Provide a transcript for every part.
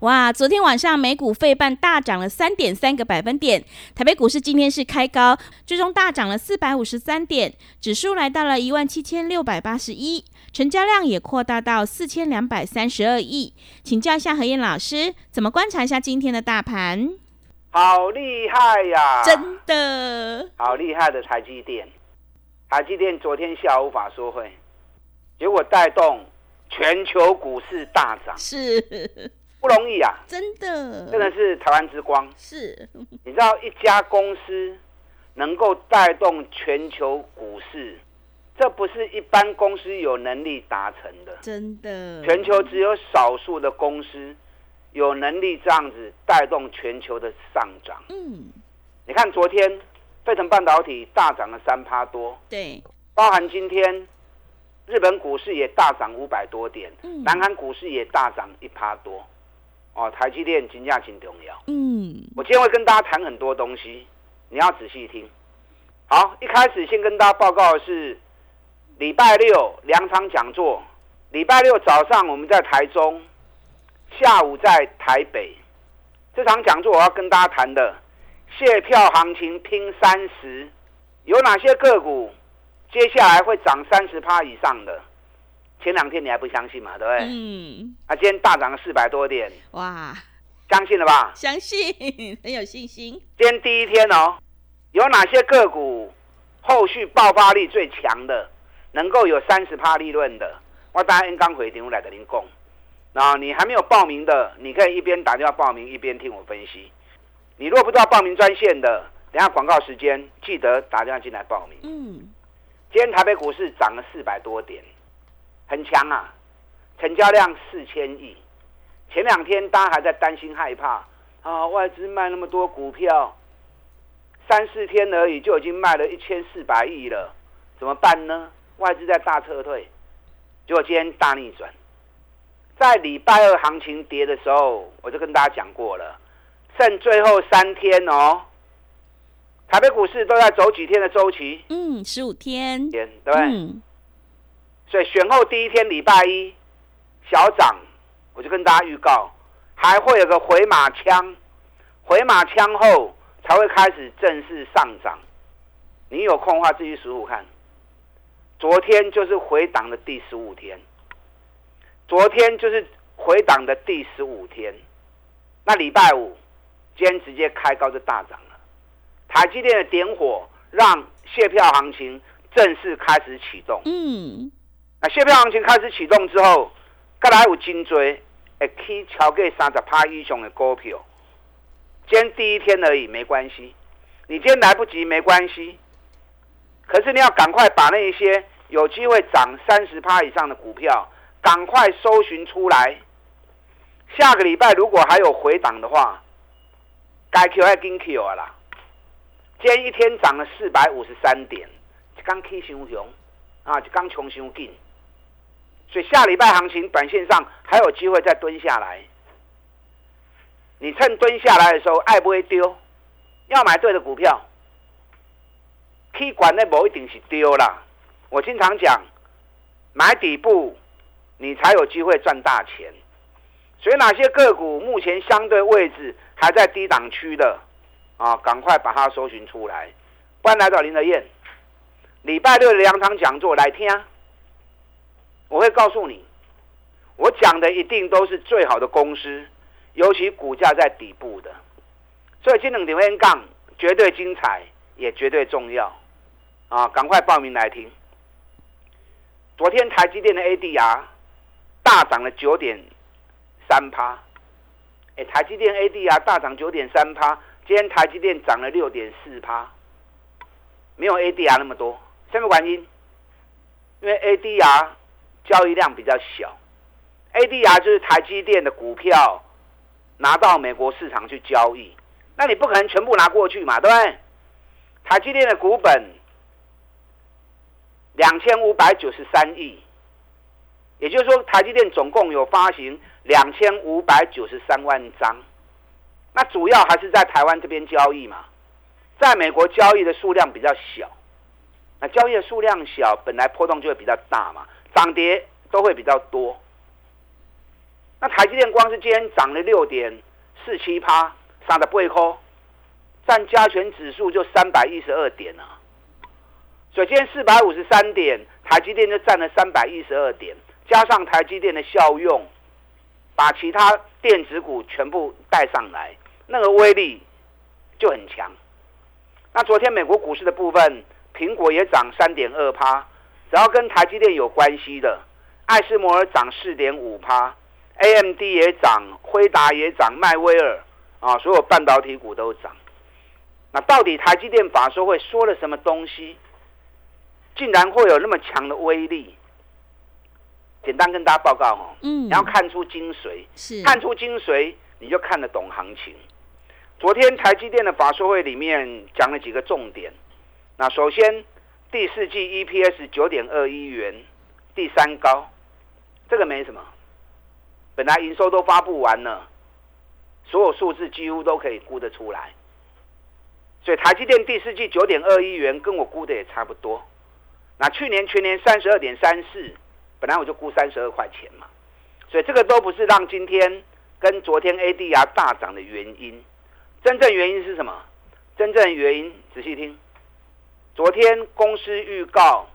哇，昨天晚上美股费半大涨了三点三个百分点，台北股市今天是开高，最终大涨了四百五十三点，指数来到了一万七千六百八十一，成交量也扩大到四千两百三十二亿。请教一下何燕老师，怎么观察一下今天的大盘？好厉害呀！真的，好厉害的台积电，台积电昨天下午法说会，结果带动全球股市大涨，是。不容易啊，真的，真的是台湾之光。是，你知道一家公司能够带动全球股市，这不是一般公司有能力达成的。真的，全球只有少数的公司有能力这样子带动全球的上涨。嗯，你看昨天沸腾半导体大涨了三趴多，对，包含今天日本股市也大涨五百多点，南韩股市也大涨一趴多。哦，台积电金价挺重要。嗯，我今天会跟大家谈很多东西，你要仔细听。好，一开始先跟大家报告的是礼拜六两场讲座。礼拜六早上我们在台中，下午在台北。这场讲座我要跟大家谈的，卸票行情拼三十，有哪些个股接下来会涨三十趴以上的？前两天你还不相信嘛，对不对？嗯。啊，今天大涨了四百多点，哇！相信了吧？相信，很有信心。今天第一天哦，有哪些个股后续爆发力最强的，能够有三十趴利润的？我当然刚回电话来的您供。然后你还没有报名的，你可以一边打电话报名，一边听我分析。你如果不知道报名专线的，等下广告时间记得打电话进来报名。嗯。今天台北股市涨了四百多点。很强啊，成交量四千亿。前两天大家还在担心害怕啊，外资卖那么多股票，三四天而已就已经卖了一千四百亿了，怎么办呢？外资在大撤退，结果今天大逆转。在礼拜二行情跌的时候，我就跟大家讲过了，剩最后三天哦，台北股市都在走几天的周期？嗯，十五天。天对。所以选后第一天礼拜一小涨，我就跟大家预告，还会有个回马枪，回马枪后才会开始正式上涨。你有空的话自己数数看，昨天就是回档的第十五天，昨天就是回档的第十五天，那礼拜五今天直接开高就大涨了。台积电的点火让卸票行情正式开始启动。嗯。那卸票行情开始启动之后，再来有金追，会去超过三十趴以上的股票。今天第一天而已，没关系。你今天来不及没关系，可是你要赶快把那一些有机会涨三十趴以上的股票，赶快搜寻出来。下个礼拜如果还有回档的话，该 Q 还跟 Q 啊啦。今天一天涨了四百五十三点，刚 K 熊熊啊，就刚穷熊劲。所以下礼拜行情短线上还有机会再蹲下来，你趁蹲下来的时候爱不会丢，要买对的股票，可管那不一定是丢啦。我经常讲，买底部你才有机会赚大钱。所以哪些个股目前相对位置还在低档区的啊，赶快把它搜寻出来。欢迎来到林德燕，礼拜六的两场讲座来听。我会告诉你，我讲的一定都是最好的公司，尤其股价在底部的，所以金冷点 N 杠绝对精彩，也绝对重要啊！赶快报名来听。昨天台积电的 ADR 大涨了九点三趴，哎，台积电 ADR 大涨九点三趴，今天台积电涨了六点四趴，没有 ADR 那么多，什么原因？因为 ADR 交易量比较小，ADR 就是台积电的股票拿到美国市场去交易，那你不可能全部拿过去嘛，对不对？台积电的股本两千五百九十三亿，也就是说，台积电总共有发行两千五百九十三万张，那主要还是在台湾这边交易嘛，在美国交易的数量比较小，那交易的数量小，本来波动就会比较大嘛，涨跌都会比较多。那台积电光是今天涨了六点四七趴，三的不会扣，占加权指数就三百一十二点啊。所以今天四百五十三点，台积电就占了三百一十二点，加上台积电的效用，把其他电子股全部带上来，那个威力就很强。那昨天美国股市的部分，苹果也涨三点二趴，只要跟台积电有关系的，艾斯摩尔涨四点五趴，AMD 也涨，辉达也涨，迈威尔啊，所有半导体股都涨。那到底台积电法说会说了什么东西？竟然会有那么强的威力？简单跟大家报告哦，嗯，然后看出精髓，是看出精髓，你就看得懂行情。昨天台积电的法说会里面讲了几个重点。那首先，第四季 EPS 九点二一元，第三高，这个没什么。本来营收都发布完了，所有数字几乎都可以估得出来。所以台积电第四季九点二一元，跟我估的也差不多。那去年全年三十二点三四，本来我就估三十二块钱嘛，所以这个都不是让今天跟昨天 ADR 大涨的原因。真正原因是什么？真正原因仔细听，昨天公司预告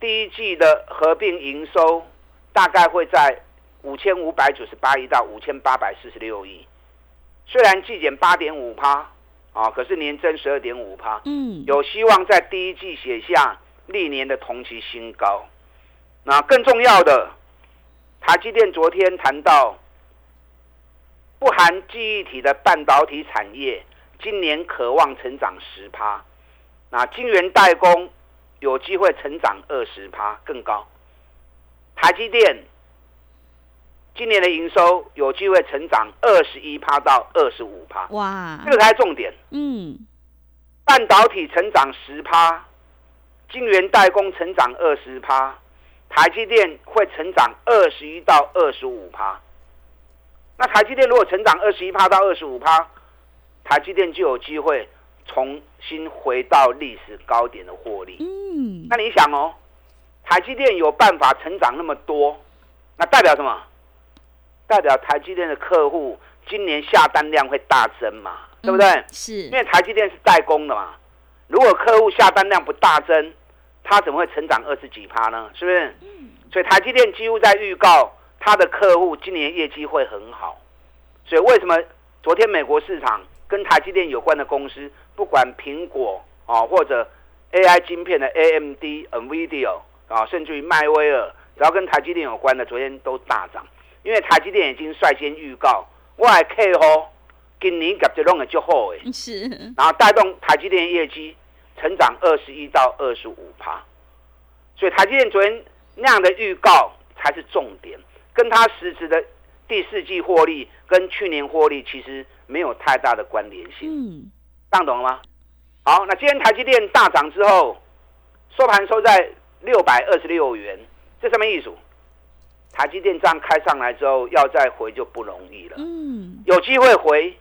第一季的合并营收大概会在五千五百九十八亿到五千八百四十六亿，虽然季减八点五趴啊，可是年增十二点五趴，嗯，有希望在第一季写下。历年的同期新高，那更重要的，台积电昨天谈到，不含记忆体的半导体产业，今年渴望成长十趴，那晶圆代工有机会成长二十趴更高，台积电今年的营收有机会成长二十一趴到二十五趴，哇，这个才是重点，嗯，半导体成长十趴。晶圆代工成长二十趴，台积电会成长二十一到二十五趴。那台积电如果成长二十一趴到二十五趴，台积电就有机会重新回到历史高点的获利。嗯，那你想哦，台积电有办法成长那么多，那代表什么？代表台积电的客户今年下单量会大增嘛？对不对？是，因为台积电是代工的嘛。如果客户下单量不大增，它怎么会成长二十几趴呢？是不是？嗯所以台积电几乎在预告它的客户今年业绩会很好。所以为什么昨天美国市场跟台积电有关的公司，不管苹果啊或者 AI 晶片的 AMD、NVIDIA 啊，甚至于迈威尔，只要跟台积电有关的，昨天都大涨。因为台积电已经率先预告，我还可以哦，今年业绩弄的就好诶。是。然后带动台积电业绩。成长二十一到二十五趴，所以台积电昨天那样的预告才是重点，跟它实质的第四季获利跟去年获利其实没有太大的关联性。嗯，样懂了吗？好，那今天台积电大涨之后，收盘收在六百二十六元，这什么意思？台积电这样开上来之后，要再回就不容易了。嗯，有机会回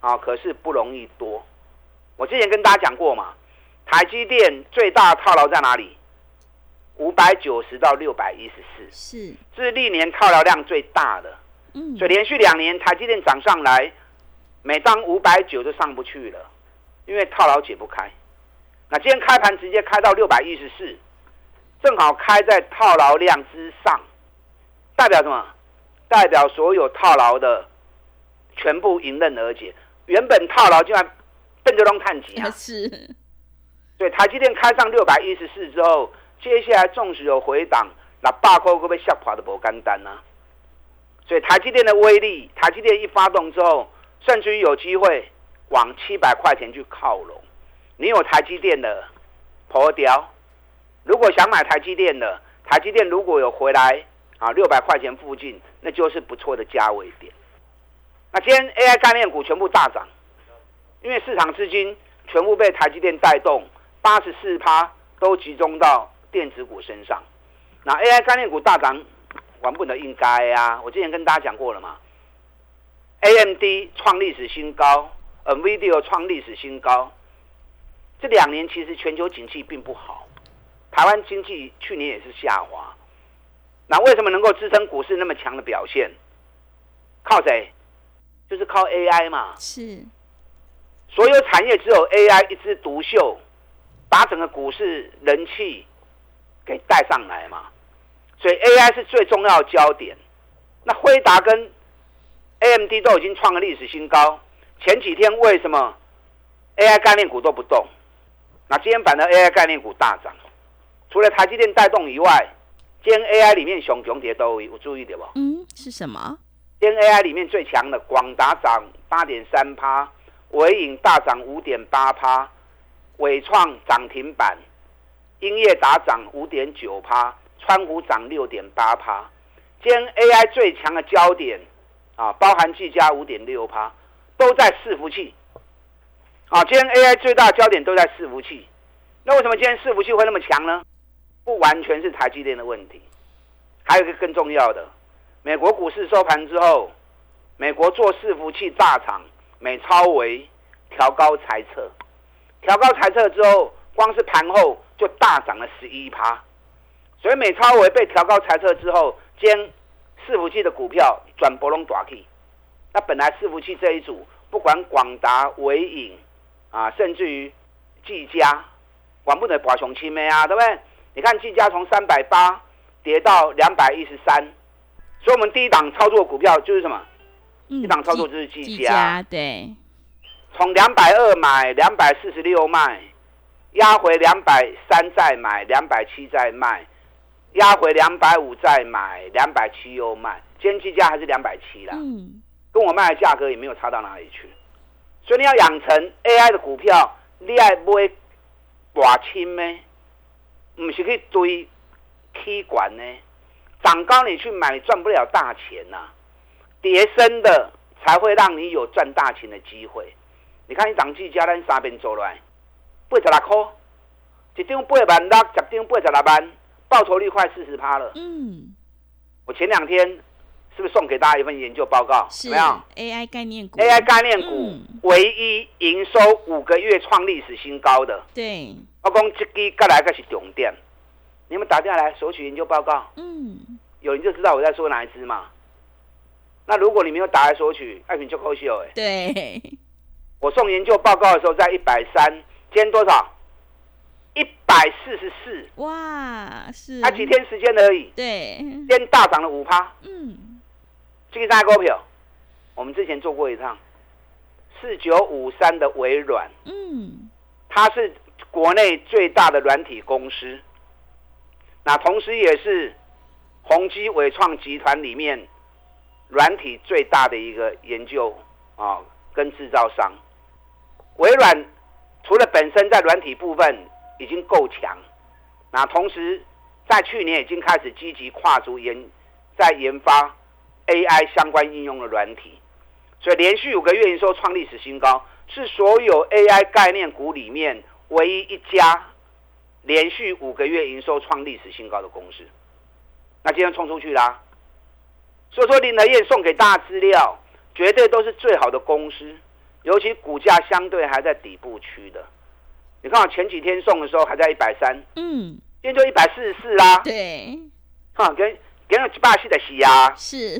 啊，可是不容易多。我之前跟大家讲过嘛。台积电最大套牢在哪里？五百九十到六百一十四，是，这是历年套牢量最大的。嗯，所以连续两年台积电涨上来，每当五百九就上不去了，因为套牢解不开。那今天开盘直接开到六百一十四，正好开在套牢量之上，代表什么？代表所有套牢的全部迎刃而解。原本套牢就然邓德龙探底啊！是。对，台积电开上六百一十四之后，接下来纵使有回档，那八块会被吓垮的不干单呢？所以台积电的威力，台积电一发动之后，甚至于有机会往七百块钱去靠拢。你有台积电的，破掉。如果想买台积电的，台积电如果有回来啊六百块钱附近，那就是不错的价位点。那今天 AI 概念股全部大涨，因为市场资金全部被台积电带动，八十四趴都集中到电子股身上。那 AI 概念股大涨，完不能应该啊！我之前跟大家讲过了嘛，AMD 创历史新高，NVIDIA 创历史新高。这两年其实全球景气并不好，台湾经济去年也是下滑。那为什么能够支撑股市那么强的表现？靠谁？就是靠 AI 嘛。是。所有产业只有 AI 一枝独秀，把整个股市人气给带上来嘛。所以 AI 是最重要的焦点。那辉达跟 AMD 都已经创了历史新高，前几天为什么 AI 概念股都不动？那今天版的 AI 概念股大涨，除了台积电带动以外，今天 AI 里面熊熊跌都有注意点不？嗯，是什么？今天 AI 里面最强的广达涨八点三趴，伟影大涨五点八趴，伟创涨停板，英业达涨五点九趴，川股涨六点八趴。今天 AI 最强的焦点啊，包含技嘉五点六趴，都在伺服器。啊，今天 AI 最大焦点都在伺服器，那为什么今天伺服器会那么强呢？不完全是台积电的问题，还有一个更重要的，美国股市收盘之后，美国做伺服器大厂美超维调高猜测，调高猜测之后，光是盘后就大涨了十一趴，所以美超维被调高猜测之后，今天伺服器的股票转波龙大起，那本来伺服器这一组，不管广达、伟影。啊，甚至于技嘉，管不得寡雄七妹啊，对不对？你看技嘉从三百八跌到两百一十三，所以我们第一档操作股票就是什么？一档操作就是技嘉，对。从两百二买，两百四十六卖，压回两百三再买，两百七再卖，压回两百五再买，两百七又卖。今天技嘉还是两百七啦，嗯，跟我卖的价格也没有差到哪里去。所以你要养成 AI 的股票，你爱买寡轻咩？唔是去追 K 管呢？涨高你去买，赚不了大钱呐。跌升的才会让你有赚大钱的机会。你看，你涨绩加咱三边做来，八十六块，一张八万六，十张八十六万，报酬率快四十趴了。嗯，我前两天。是不是送给大家一份研究报告？怎么样？AI 概念股，AI 概念股唯一营收五个月创历史新高。的对，我讲这个该来个是重点。你们打电话来索取研究报告。嗯，有人就知道我在说哪一支嘛。那如果你没有打来索取，爱品就扣秀哎。对，我送研究报告的时候在一百三，今天多少？一百四十四。哇，是。才几天时间而已。对，今天大涨了五趴。嗯。这个股票，我们之前做过一趟，四九五三的微软，嗯，它是国内最大的软体公司，那同时也是宏基伟创集团里面软体最大的一个研究啊跟制造商。微软除了本身在软体部分已经够强，那同时在去年已经开始积极跨足研在研发。AI 相关应用的软体，所以连续五个月营收创历史新高，是所有 AI 概念股里面唯一一家连续五个月营收创历史新高的公司。那今天冲出去啦，所以说林德燕送给大家资料，绝对都是最好的公司，尤其股价相对还在底部区的。你看我前几天送的时候还在一百三，嗯，今天就一百四十四啦。对，哈，跟跟一百四的洗啊，是。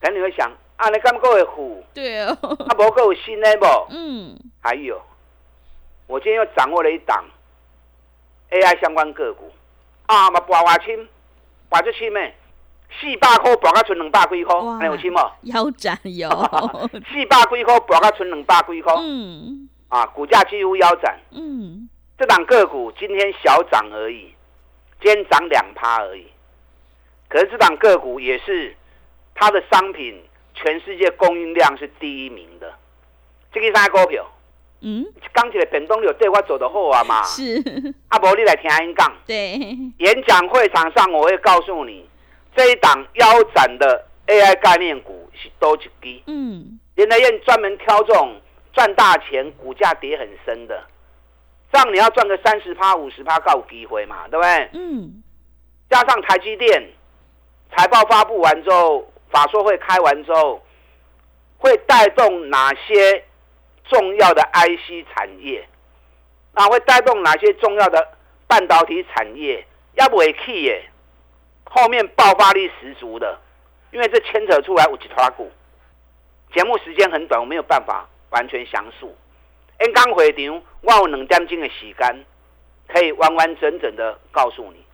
可能你会想，啊，你敢够会虎？对哦，啊，不够新的不？嗯，还有，我今天又掌握了一档 AI 相关个股，啊，嘛博华清，博这清咩？四百块博到存两百几块，还有清冇？腰斩有，四百几块博到存两百几块，嗯，啊，股价几乎腰斩，嗯，这档个股今天小涨而已，今天涨两趴而已，可是这档个股也是。它的商品全世界供应量是第一名的，这个啥股票？嗯，刚起来本东有对我做的好啊嘛。是，啊，伯你来听因讲。对，演讲会场上我会告诉你，这一档腰斩的 AI 概念股是多一支。嗯，林德燕专门挑这种赚大钱、股价跌很深的，这样你要赚个三十趴、五十趴，够有机会嘛，对不对？嗯，加上台积电财报发布完之后，法说会开完之后，会带动哪些重要的 IC 产业？那会带动哪些重要的半导体产业？要不会去耶，后面爆发力十足的，因为这牵扯出来有几团股。节目时间很短，我没有办法完全详述。因刚回场，我有两点钟的时间，可以完完整整的告诉你。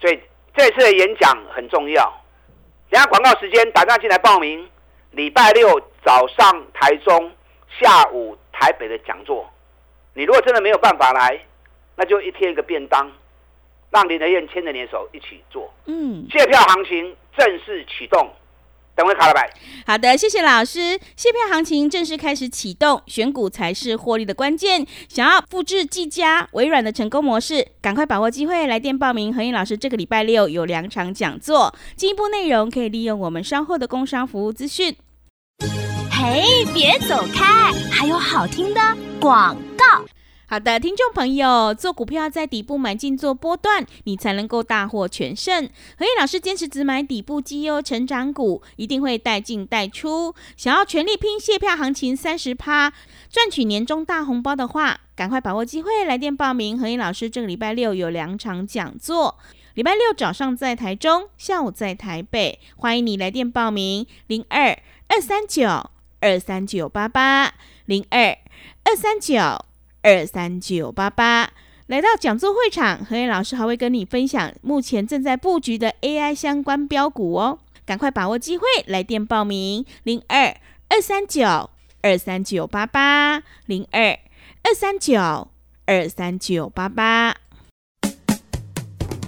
所以这次的演讲很重要。等下广告时间，打电话进来报名。礼拜六早上台中，下午台北的讲座。你如果真的没有办法来，那就一天一个便当，让林德燕牵着你的手一起做。嗯，借票行情正式启动。等会卡了白。好的，谢谢老师。卸票行情正式开始启动，选股才是获利的关键。想要复制技嘉、微软的成功模式，赶快把握机会，来电报名。何燕老师这个礼拜六有两场讲座，进一步内容可以利用我们稍后的工商服务资讯。嘿，别走开，还有好听的广告。好的，听众朋友，做股票在底部买进做波段，你才能够大获全胜。何燕老师坚持只买底部绩优成长股，一定会带进带出。想要全力拼卸票行情三十趴，赚取年终大红包的话，赶快把握机会来电报名。何燕老师这个礼拜六有两场讲座，礼拜六早上在台中，下午在台北，欢迎你来电报名：零二二三九二三九八八零二二三九。二三九八八，来到讲座会场，何燕老师还会跟你分享目前正在布局的 AI 相关标股哦，赶快把握机会，来电报名零二二三九二三九八八零二二三九二三九八八。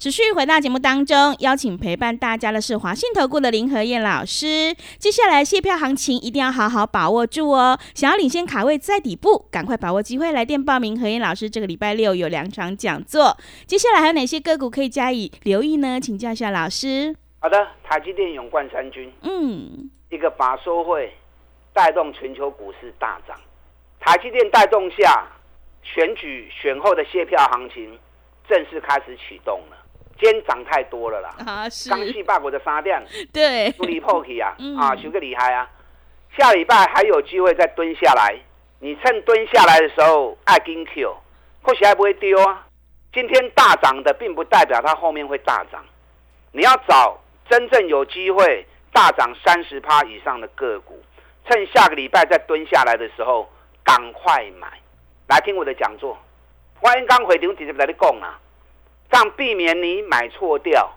持续回到节目当中，邀请陪伴大家的是华信投顾的林和燕老师。接下来卸票行情一定要好好把握住哦！想要领先卡位在底部，赶快把握机会来电报名。何燕老师这个礼拜六有两场讲座，接下来还有哪些个股可以加以留意呢？请教一下老师。好的，台积电、勇冠三军，嗯，一个法说会带动全球股市大涨，台积电带动下，选举选后的卸票行情正式开始启动了。今天涨太多了啦！啊，是刚去霸国的沙量，对，不离破起啊！嗯啊，修个厉害啊！下礼拜还有机会再蹲下来，你趁蹲下来的时候爱跟 Q，或许还不会丢啊。今天大涨的，并不代表它后面会大涨。你要找真正有机会大涨三十趴以上的个股，趁下个礼拜再蹲下来的时候，赶快买。来听我的讲座，欢迎刚回场直接来你讲啊！这样避免你买错掉，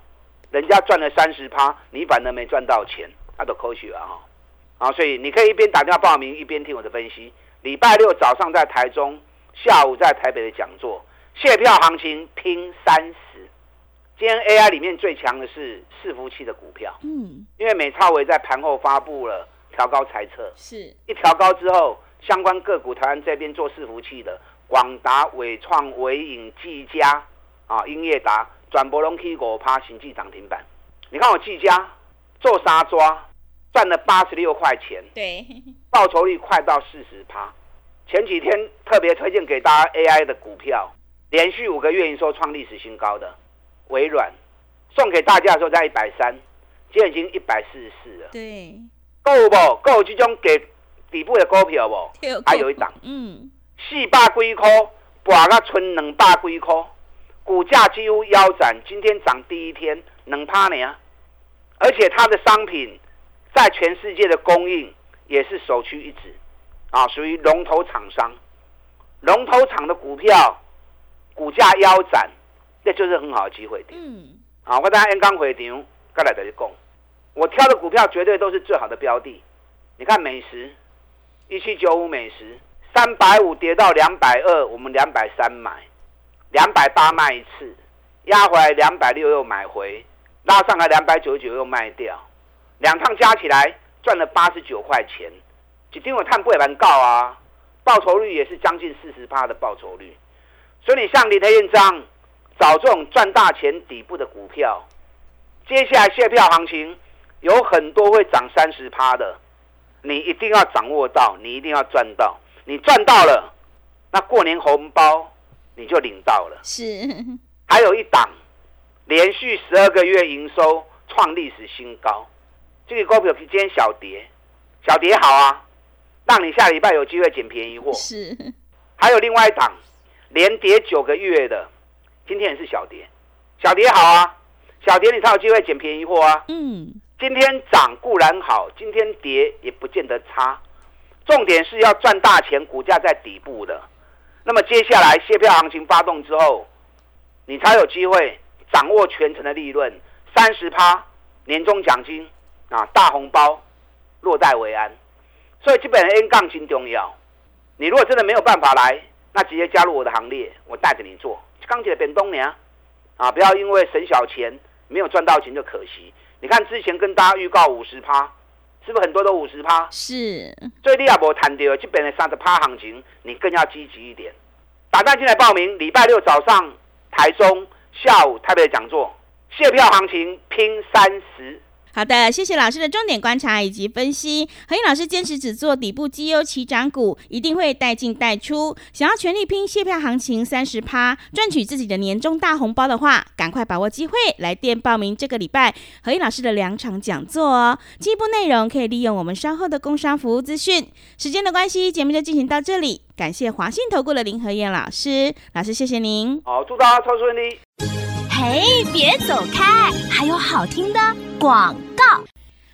人家赚了三十趴，你反而没赚到钱，那都科学啊哈！啊，所以你可以一边打电话报名，一边听我的分析。礼拜六早上在台中，下午在台北的讲座，卸票行情拼三十。今天 AI 里面最强的是伺服器的股票，嗯，因为美超伟在盘后发布了调高猜测，是一调高之后，相关个股台湾这边做伺服器的，广达、伟创、伟影、技嘉。啊，英业达转博龙 K 五趴，行迹涨停板。你看我技嘉做沙抓赚了八十六块钱，对，报酬率快到四十趴。前几天特别推荐给大家 AI 的股票，连续五个月营收创历史新高的微软，送给大家的时候在一百三，现在已经一百四十四了。对，够不够？这种给底部的股票不？还有一档，嗯，四百几块，博到剩两百几块。股价几乎腰斩，今天涨第一天能趴你啊！而且它的商品在全世界的供应也是首屈一指，啊，属于龙头厂商。龙头厂的股票股价腰斩，那就是很好的机会点。嗯，啊，我等下 N 刚回场，该来的就讲，我挑的股票绝对都是最好的标的。你看美食，一七九五美食，三百五跌到两百二，我们两百三买，两百八卖一次，压回来两百六又买回，拉上来两百九十九又卖掉，两趟加起来赚了八十九块钱，一定有探不也蛮高啊，报酬率也是将近四十趴的报酬率。所以你像林德燕章找这种赚大钱底部的股票，接下来卸票行情有很多会涨三十趴的，你一定要掌握到，你一定要赚到，你赚到了，那过年红包你就领到了。是，还有一档连续十二个月营收创历史新高，这个股票今天小跌，小跌好啊，让你下礼拜有机会捡便宜货。是，还有另外一档连跌九个月的，今天也是小跌，小跌好啊，小跌你才有机会捡便宜货啊。嗯，今天涨固然好，今天跌也不见得差，重点是要赚大钱，股价在底部的。那么接下来卸票行情发动之后，你才有机会掌握全程的利润，三十趴年终奖金啊，大红包落袋为安。所以基本上 N 杠金重要。你如果真的没有办法来，那直接加入我的行列，我带着你做。钢铁变东年啊，不要因为省小钱没有赚到钱就可惜。你看之前跟大家预告五十趴，是不是很多都五十趴？是，所以你也无谈到这边的三十趴行情，你更要积极一点。打算进来报名，礼拜六早上台中，下午台北的讲座，卸票行情拼三十。好的，谢谢老师的重点观察以及分析。何燕老师坚持只做底部绩优起涨股，一定会带进带出。想要全力拼卸票行情三十趴，赚取自己的年终大红包的话，赶快把握机会来电报名这个礼拜何燕老师的两场讲座哦。进一步内容可以利用我们稍后的工商服务资讯。时间的关系，节目就进行到这里。感谢华信投顾的林何燕老师，老师谢谢您。好，祝大家超顺利。哎，别走开，还有好听的广告。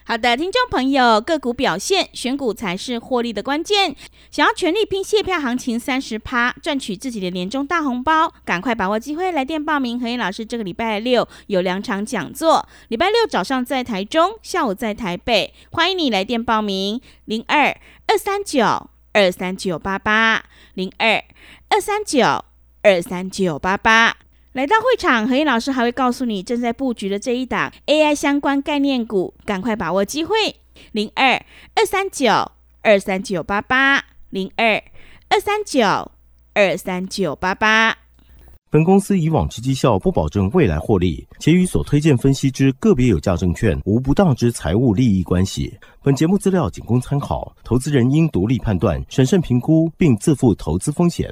好的，听众朋友，个股表现，选股才是获利的关键。想要全力拼卸票行情三十趴，赚取自己的年终大红包，赶快把握机会来电报名。何燕老师这个礼拜六有两场讲座，礼拜六早上在台中，下午在台北，欢迎你来电报名：零二二三九二三九八八零二二三九二三九八八。来到会场，何燕老师还会告诉你正在布局的这一档 AI 相关概念股，赶快把握机会。零二二三九二三九八八零二二三九二三九八八。本公司以往之绩效不保证未来获利，且与所推荐分析之个别有价证券无不当之财务利益关系。本节目资料仅供参考，投资人应独立判断、审慎评估，并自负投资风险。